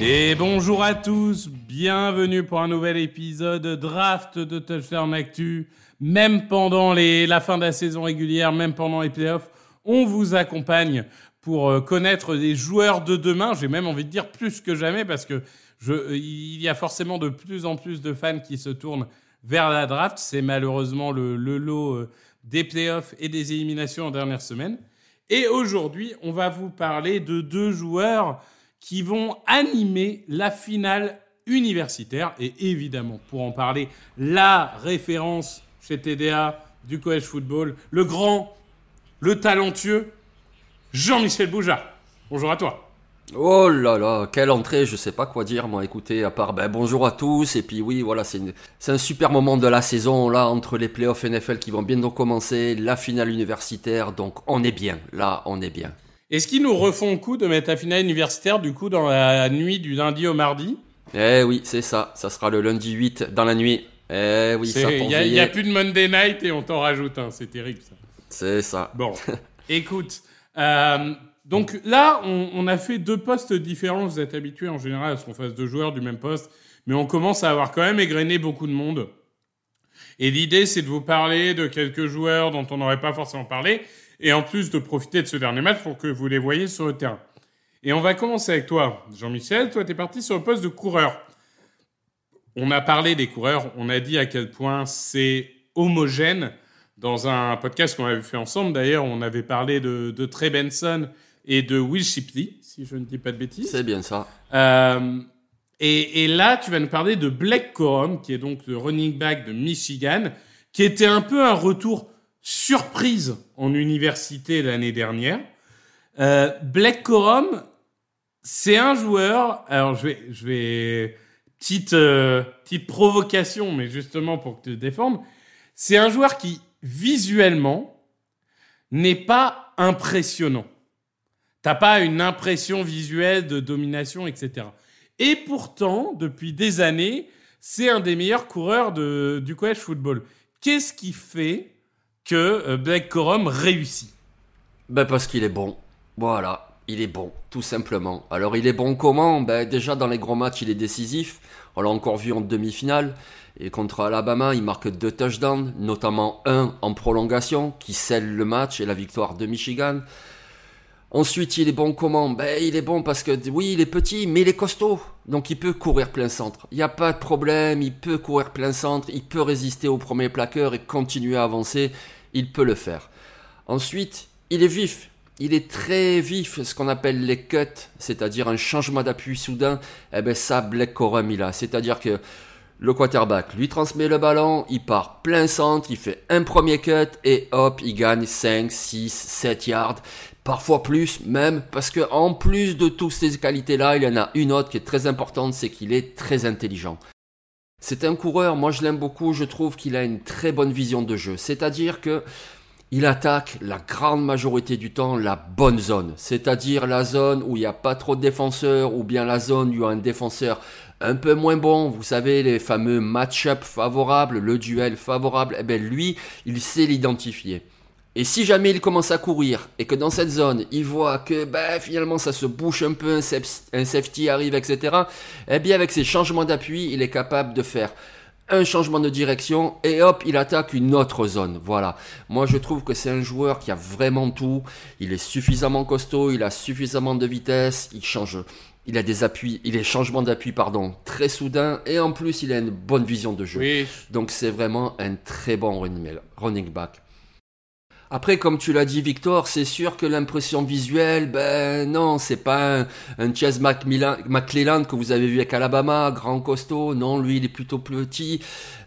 Et bonjour à tous, bienvenue pour un nouvel épisode draft de Touchdown Actu. Même pendant les, la fin de la saison régulière, même pendant les playoffs, on vous accompagne pour euh, connaître des joueurs de demain. J'ai même envie de dire plus que jamais parce que je, il y a forcément de plus en plus de fans qui se tournent vers la draft. C'est malheureusement le, lot euh, des playoffs et des éliminations en dernière semaine. Et aujourd'hui, on va vous parler de deux joueurs qui vont animer la finale universitaire. Et évidemment, pour en parler, la référence chez TDA du college football, le grand, le talentueux Jean-Michel Boujard. Bonjour à toi. Oh là là, quelle entrée, je sais pas quoi dire, moi, écoutez, à part ben, bonjour à tous, et puis oui, voilà, c'est une- c'est un super moment de la saison, là, entre les playoffs NFL qui vont bientôt commencer, la finale universitaire, donc on est bien, là, on est bien. Est-ce qu'ils nous refont le coup de mettre la finale universitaire, du coup, dans la nuit du lundi au mardi? Eh oui, c'est ça, ça sera le lundi 8 dans la nuit. Eh oui, ça C'est- pour Il n'y a plus de Monday night et on t'en rajoute un. C'est terrible, ça. C'est ça. Bon, écoute. euh, donc là, on, a fait deux postes différents. Vous êtes habitués en général à ce qu'on fasse deux joueurs du même poste. Mais on commence à avoir quand même égrené beaucoup de monde. Et l'idée, c'est de vous parler de quelques joueurs dont on n'aurait pas forcément parlé. Et en plus de profiter de ce dernier match pour que vous les voyez sur le terrain. Et on va commencer avec toi, Jean-Michel. Toi, tu es parti sur le poste de coureur. On a parlé des coureurs. On a dit à quel point c'est homogène dans un podcast qu'on avait fait ensemble. D'ailleurs, on avait parlé de, de Trey Benson et de Will Shipley, si je ne dis pas de bêtises. C'est bien ça. Euh, et, et là, tu vas nous parler de Blake Corum, qui est donc le running back de Michigan, qui était un peu un retour surprise en université l'année dernière. Euh, Blake Corum, c'est un joueur. Alors, je vais, je vais petite euh, petite provocation, mais justement pour que tu te défendes. C'est un joueur qui visuellement n'est pas impressionnant. T'as pas une impression visuelle de domination, etc. Et pourtant, depuis des années, c'est un des meilleurs coureurs du college football. Qu'est-ce qui fait que euh, Blake Corum réussit? Ben parce qu'il est bon. Voilà, il est bon, tout simplement. Alors il est bon comment? Ben déjà dans les gros matchs, il est décisif. On l'a encore vu en demi-finale. Et contre Alabama, il marque deux touchdowns, notamment un en prolongation, qui scelle le match et la victoire de Michigan. Ensuite, il est bon comment? Ben, il est bon parce que oui, il est petit, mais il est costaud. Donc, il peut courir plein centre. Il n'y a pas de problème. Il peut courir plein centre. Il peut résister au premier plaqueur et continuer à avancer. Il peut le faire. Ensuite, il est vif. Il est très vif, ce qu'on appelle les cuts, c'est-à-dire un changement d'appui soudain. Eh ben, ça, Black Corum, il. C'est-à-dire que le quarterback lui transmet le ballon, il part plein centre, il fait un premier cut et hop, il gagne 5, 6, 7 yards, parfois plus même, parce que en plus de toutes ces qualités-là, il y en a une autre qui est très importante, c'est qu'il est très intelligent. C'est un coureur, moi je l'aime beaucoup, je trouve qu'il a une très bonne vision de jeu. C'est-à-dire que il attaque la grande majorité du temps la bonne zone, c'est-à-dire la zone où il n'y a pas trop de défenseurs ou bien la zone où il y a un défenseur un peu moins bon, vous savez, les fameux match-up favorables, le duel favorable, eh bien lui, il sait l'identifier. Et si jamais il commence à courir et que dans cette zone, il voit que ben, finalement ça se bouche un peu, un safety arrive, etc., eh bien avec ses changements d'appui, il est capable de faire un changement de direction et hop, il attaque une autre zone. Voilà. Moi, je trouve que c'est un joueur qui a vraiment tout. Il est suffisamment costaud, il a suffisamment de vitesse, il change. Il a des appuis, il a des changements d'appui, pardon, très soudain et en plus, il a une bonne vision de jeu. Donc, c'est vraiment un très bon running back. Après, comme tu l'as dit, Victor, c'est sûr que l'impression visuelle, ben non, c'est pas un, Chase McClelland que vous avez vu avec Alabama, grand costaud. Non, lui, il est plutôt petit.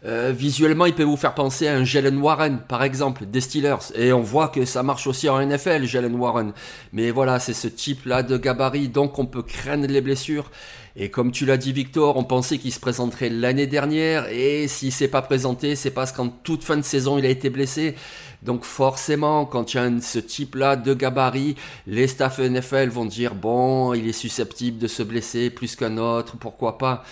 Euh, visuellement, il peut vous faire penser à un Jalen Warren, par exemple, des Steelers. Et on voit que ça marche aussi en NFL, Jalen Warren. Mais voilà, c'est ce type-là de gabarit, donc on peut craindre les blessures. Et comme tu l'as dit Victor, on pensait qu'il se présenterait l'année dernière et s'il s'est pas présenté, c'est parce qu'en toute fin de saison, il a été blessé. Donc forcément, quand il y a ce type-là de gabarit, les staff NFL vont dire bon, il est susceptible de se blesser plus qu'un autre, pourquoi pas.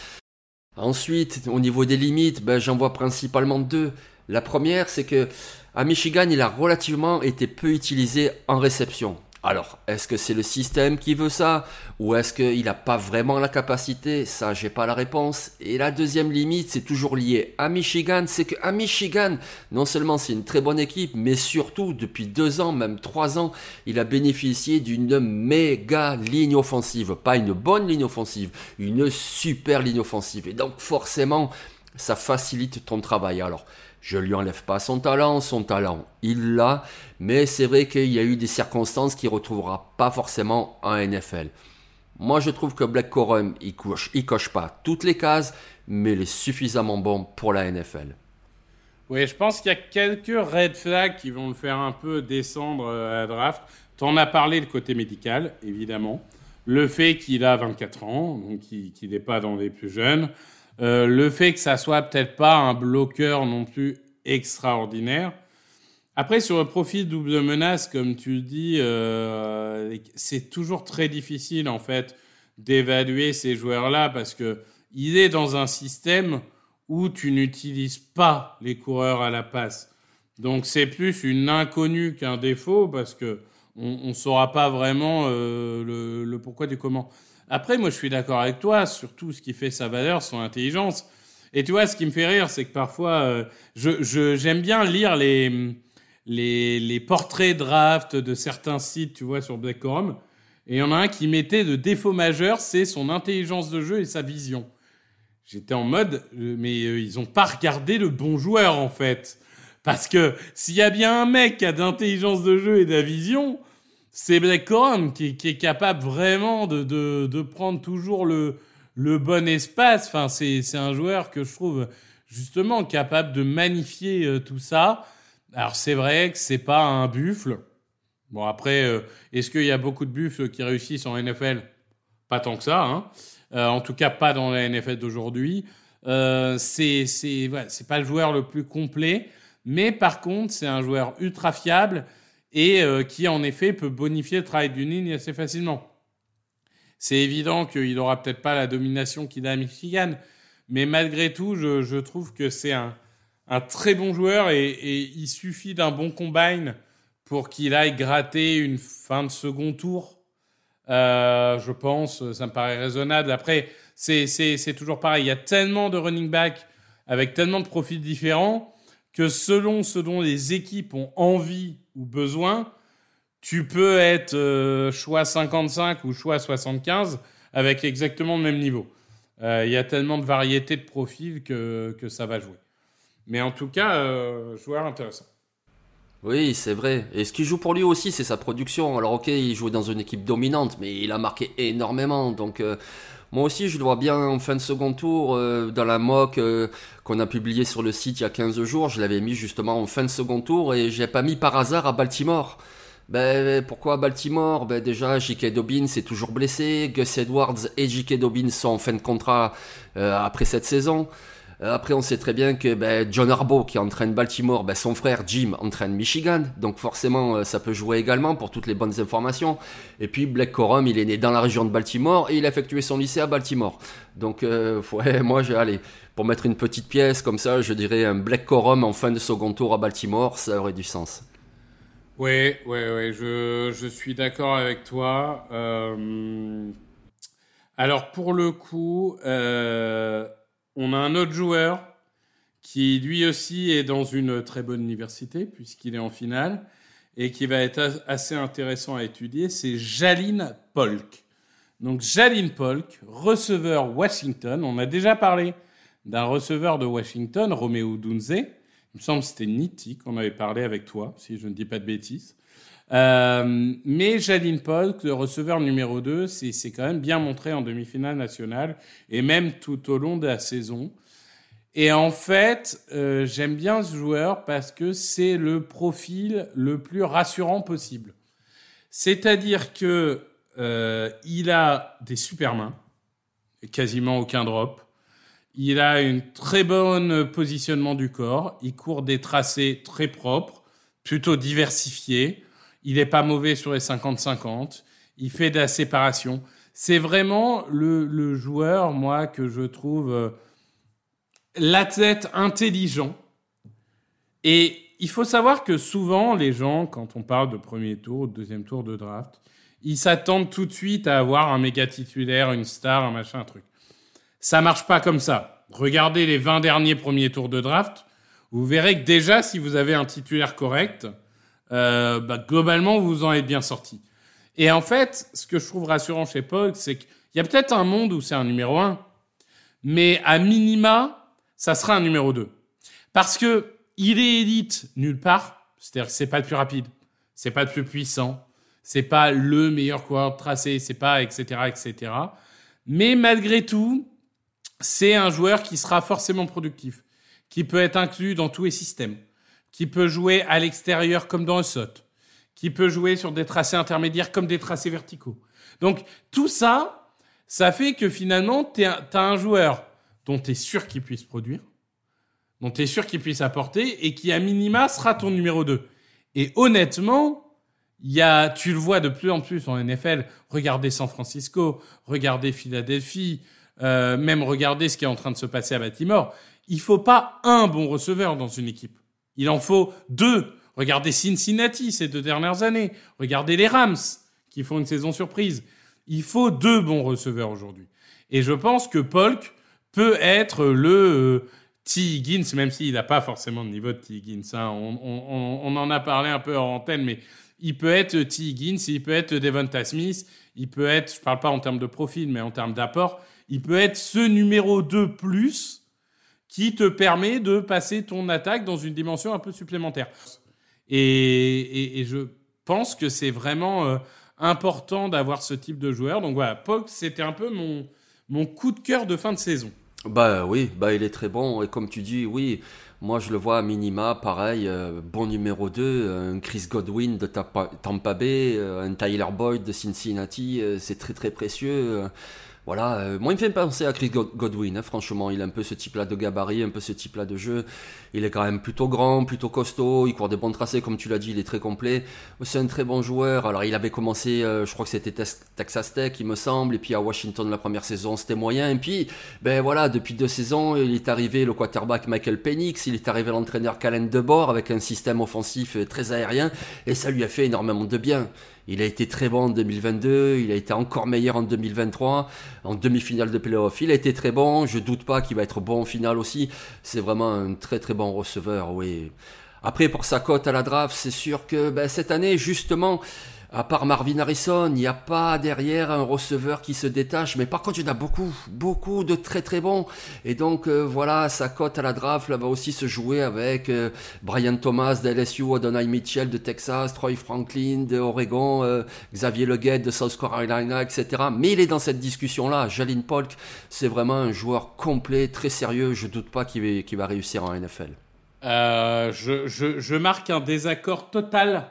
Ensuite, au niveau des limites, ben, j'en vois principalement deux. La première, c'est que à Michigan, il a relativement été peu utilisé en réception. Alors, est-ce que c'est le système qui veut ça Ou est-ce qu'il n'a pas vraiment la capacité? Ça, j'ai pas la réponse. Et la deuxième limite, c'est toujours lié à Michigan. C'est qu'à Michigan, non seulement c'est une très bonne équipe, mais surtout, depuis deux ans, même trois ans, il a bénéficié d'une méga ligne offensive. Pas une bonne ligne offensive, une super ligne offensive. Et donc, forcément, ça facilite ton travail. Alors, je lui enlève pas son talent, son talent, il l'a, mais c'est vrai qu'il y a eu des circonstances qu'il retrouvera pas forcément en NFL. Moi, je trouve que Black Corum, il coche, il coche pas toutes les cases, mais il est suffisamment bon pour la NFL. Oui, je pense qu'il y a quelques red flags qui vont le faire un peu descendre euh, à la draft. Tu en as parlé, le côté médical, évidemment. Le fait qu'il a 24 ans, donc qu'il n'est pas dans les plus jeunes. Euh, le fait que ça soit peut-être pas un bloqueur non plus extraordinaire. Après, sur le profil double menace, comme tu dis, euh, c'est toujours très difficile en fait d'évaluer ces joueurs-là parce que il est dans un système où tu n'utilises pas les coureurs à la passe. Donc c'est plus une inconnue qu'un défaut parce que on ne saura pas vraiment euh, le, pourquoi du comment. Après, moi, je suis d'accord avec toi sur tout ce qui fait sa valeur, son intelligence. Et tu vois, ce qui me fait rire, c'est que parfois, euh, je, j'aime bien lire les, les, portraits draft de certains sites, tu vois, sur Black. Et il y en a un qui mettait de défaut majeur, c'est son intelligence de jeu et sa vision. J'étais en mode, euh, mais euh, ils ont pas regardé le bon joueur, en fait. Parce que s'il y a bien un mec qui a d'intelligence de jeu et de la vision, c'est Black Corum qui, est capable vraiment de, prendre toujours le, bon espace. Enfin, c'est un joueur que je trouve justement capable de magnifier euh, tout ça. Alors c'est vrai que c'est pas un buffle. Bon après, euh, est-ce qu'il y a beaucoup de buffles qui réussissent en NFL Pas tant que ça. Hein. Euh, en tout cas, pas dans la NFL d'aujourd'hui. c'est c'est pas le joueur le plus complet, mais par contre, c'est un joueur ultra fiable et euh, qui en effet peut bonifier le travail d'une ligne assez facilement. C'est évident qu'il n'aura peut-être pas la domination qu'il a à Michigan, mais malgré tout, je, trouve que c'est un, très bon joueur et, il suffit d'un bon combine pour qu'il aille gratter une fin de second tour. Euh, je pense, ça me paraît raisonnable. Après, c'est toujours pareil. Il y a tellement de running back avec tellement de profils différents que selon ce dont les équipes ont envie ou besoin, tu peux être euh, choix 55 ou choix 75 avec exactement le même niveau. Euh, il y a tellement de variétés de profils que, que ça va jouer. Mais en tout cas, euh, joueur intéressant. Oui, c'est vrai. Et ce qui joue pour lui aussi, c'est sa production. Alors ok, il joue dans une équipe dominante, mais il a marqué énormément. Donc moi aussi, je le vois bien en fin de second tour, euh, dans la mock euh, qu'on a publié sur le site il y a 15 jours. Je l'avais mis justement en fin de second tour et j'ai pas mis par hasard à Baltimore. Ben, pourquoi Baltimore? Ben déjà, J.K. Dobbins est toujours blessé, Gus Edwards et J.K. Dobbins sont en fin de contrat euh, après cette saison. Euh, après, on sait très bien que ben, John Harbaugh, qui entraîne Baltimore, ben, son frère Jim entraîne Michigan. Donc forcément, euh, ça peut jouer également pour toutes les bonnes informations. Et puis, Black Corum, il est né dans la région de Baltimore et il a effectué son lycée à Baltimore. Donc, euh, ouais, moi, pour mettre une petite pièce comme ça, je dirais un Black Corum en fin de second tour à Baltimore, ça aurait du sens. Oui, oui, oui, je, suis d'accord avec toi. Alors pour le coup, on a un autre joueur qui lui aussi est dans une très bonne université puisqu'il est en finale et qui va être as- assez intéressant à étudier, c'est Jaline Polk. Donc Jaline Polk, receveur Washington, on a déjà parlé d'un receveur de Washington, Romeo Dunze. Il me semble que c'était Nitti qu'on avait parlé avec toi, si je ne dis pas de bêtises. Euh, mais Jaline Polk, le receveur numéro 2, c'est c'est quand même bien montré en demi-finale nationale et même tout au long de la saison. Et en fait, euh, j'aime bien ce joueur parce que c'est le profil le plus rassurant possible. C'est-à-dire que euh, il a des super mains, quasiment aucun drop. Il a une très bonne positionnement du corps. Il court des tracés très propres, plutôt diversifiés. Il n'est pas mauvais sur les 50-50. Il fait de la séparation. C'est vraiment le, le joueur, moi, que je trouve euh, l'athlète intelligent. Et il faut savoir que souvent, les gens, quand on parle de premier tour, de deuxième tour de draft, ils s'attendent tout de suite à avoir un méga titulaire, une star, un machin, un truc. Ça marche pas comme ça. Regardez les 20 derniers premiers tours de draft. Vous verrez que déjà, si vous avez un titulaire correct, euh, bah, globalement, vous en êtes bien sorti. Et en fait, ce que je trouve rassurant chez Pog, c'est qu'il y a peut-être un monde où c'est un numéro 1, mais à minima, ça sera un numéro 2. Parce que il est élite nulle part, c'est-à-dire que c'est pas le plus rapide, c'est pas le plus puissant, c'est pas le meilleur coureur tracé, c'est pas etc etc. Mais malgré tout, c'est un joueur qui sera forcément productif, qui peut être inclus dans tous les systèmes, qui peut jouer à l'extérieur comme dans un saut, qui peut jouer sur des tracés intermédiaires comme des tracés verticaux. Donc tout ça, ça fait que finalement, tu as un joueur dont tu es sûr qu'il puisse produire, dont tu es sûr qu'il puisse apporter et qui à minima sera ton numéro 2. Et honnêtement, y a, tu le vois de plus en plus en NFL. Regardez San Francisco, regardez Philadelphie, euh, même regardez ce qui est en train de se passer à Baltimore. Il faut pas un bon receveur dans une équipe. Il en faut deux. Regardez Cincinnati ces deux dernières années. Regardez les Rams qui font une saison surprise. Il faut deux bons receveurs aujourd'hui. Et je pense que Polk peut être le euh, T. Higgins, même s'il n'a pas forcément de niveau de T. Higgins. hein. On, en a parlé un peu en antenne, mais il peut être T. Higgins, il peut être Devonta Smith, il peut être, je parle pas en termes de profil, mais en termes d'apport, il peut être ce numéro 2 plus qui te permet de passer ton attaque dans une dimension un peu supplémentaire. Et, je pense que c'est vraiment euh, important d'avoir ce type de joueur. Donc voilà, Pog, c'était un peu mon, mon coup de cœur de fin de saison. Bah oui, bah il est très bon. Et comme tu dis, oui, moi je le vois à minima, pareil, euh, bon numéro 2, un Chris Godwin de Tampa, Bay, euh, un Tyler Boyd de Cincinnati, euh, c'est très très précieux. Voilà, euh, moi il me fait penser à Chris God- Godwin, hein, franchement, il a un peu ce type-là de gabarit, un peu ce type-là de jeu. Il est quand même plutôt grand, plutôt costaud, il court des bons tracés, comme tu l'as dit, il est très complet. C'est un très bon joueur. Alors il avait commencé, euh, je crois que c'était Tex- Texas Tech, il me semble, et puis à Washington la première saison, c'était moyen. Et puis, ben voilà, depuis deux saisons, il est arrivé le quarterback Michael Penix, il est arrivé l'entraîneur Calen DeBoer avec un système offensif euh, très aérien, et ça lui a fait énormément de bien. Il a été très bon en 2022, il a été encore meilleur en 2023, en demi-finale de playoff. Il a été très bon, je doute pas qu'il va être bon en finale aussi. C'est vraiment un très très bon receveur, oui. Après, pour sa cote à la draft, c'est sûr que ben, cette année, justement, à part Marvin Harrison, il n'y a pas derrière un receveur qui se détache. Mais par contre, il y en a beaucoup, beaucoup de très très bons. Et donc, euh, voilà, sa cote à la draft là, va aussi se jouer avec euh, Brian Thomas de LSU, Adonai Mitchell de Texas, Troy Franklin de Oregon, euh, Xavier Leggett de South Carolina, etc. Mais il est dans cette discussion-là. Jalin Polk, c'est vraiment un joueur complet, très sérieux. Je doute pas qu'il va, va réussir en NFL. Euh, je, je, je marque un désaccord total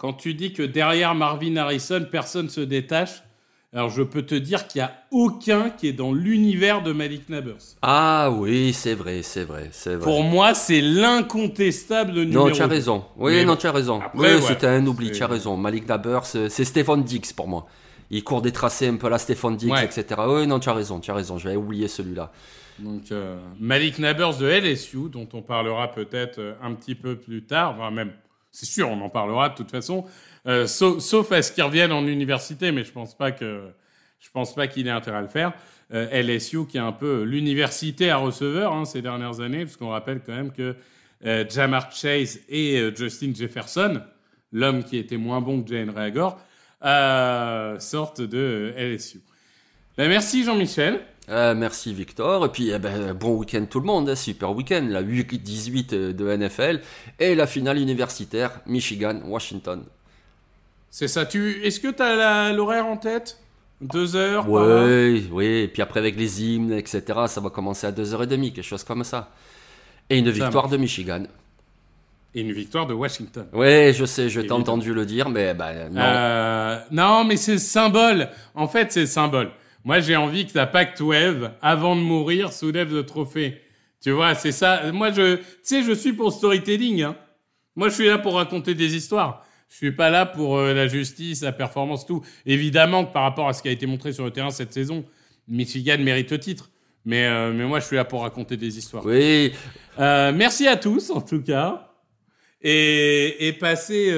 quand tu dis que derrière Marvin Harrison, personne se détache. Alors je peux te dire qu'il n'y a aucun qui est dans l'univers de Malik Nabers. Ah oui, c'est vrai, c'est vrai, c'est vrai. Pour moi, c'est l'incontestable numéro Non, tu as raison. Oui, Mais non, tu as raison. après, oui, ouais, c'était un oubli, tu as raison. Malik Nabers, c'est c'est Stéphane Dix pour moi. Il court des tracés un peu à la Stéphane Dix, Ouais. etc. Oui, non, tu as raison, tu as raison. J'avais oublié celui-là. Donc euh, Malik Nabers de LSU, dont on parlera peut-être euh, un petit peu plus tard, voire même c'est sûr, on en parlera de toute façon. Euh, sauf, à ce qu'il revienne en université, mais je pense pas que je pense pas qu'il ait intérêt à le faire. Euh, LSU qui est un peu l'université à receveur hein, ces dernières années, parce qu'on rappelle quand même que euh, Jamar Chase et Justin Jefferson, l'homme qui était moins bon que Jane Reagor, sortent de LSU. Ben, merci Jean-Michel. Euh, merci Victor. Et puis, eh ben, bon week-end tout le monde. hein, super week-end. La 8-18 de NFL et la finale universitaire Michigan-Washington. C'est ça. Tu, est-ce que tu as l'horaire en tête? Deux heures par Oui, oui. Et puis après, avec les hymnes, etc., ça va commencer à 2h30, quelque chose comme ça. Et une victoire marche. de Michigan. Et une victoire de Washington. Oui, je sais, je t'ai entendu le dire, mais bah, non. Euh, non, mais c'est symbole. En fait, c'est symbole. Moi, j'ai envie que la Pac-12, avant de mourir, soulève le trophée. Tu vois, c'est ça. Moi, je, tu sais, je suis pour storytelling. Hein. Moi, je suis là pour raconter des histoires. Je suis pas là pour euh, la justice, la performance, tout. Évidemment que par rapport à ce qui a été montré sur le terrain cette saison, Michigan mérite le titre. Mais, euh, mais moi, je suis là pour raconter des histoires. Oui, Euh, merci à tous, en tout cas. Et, et passez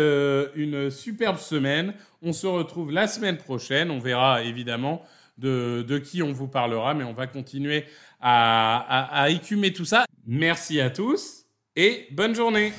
une superbe semaine. On se retrouve la semaine prochaine. On verra évidemment de, qui on vous parlera, mais on va continuer à écumer tout ça. Merci à tous et bonne journée.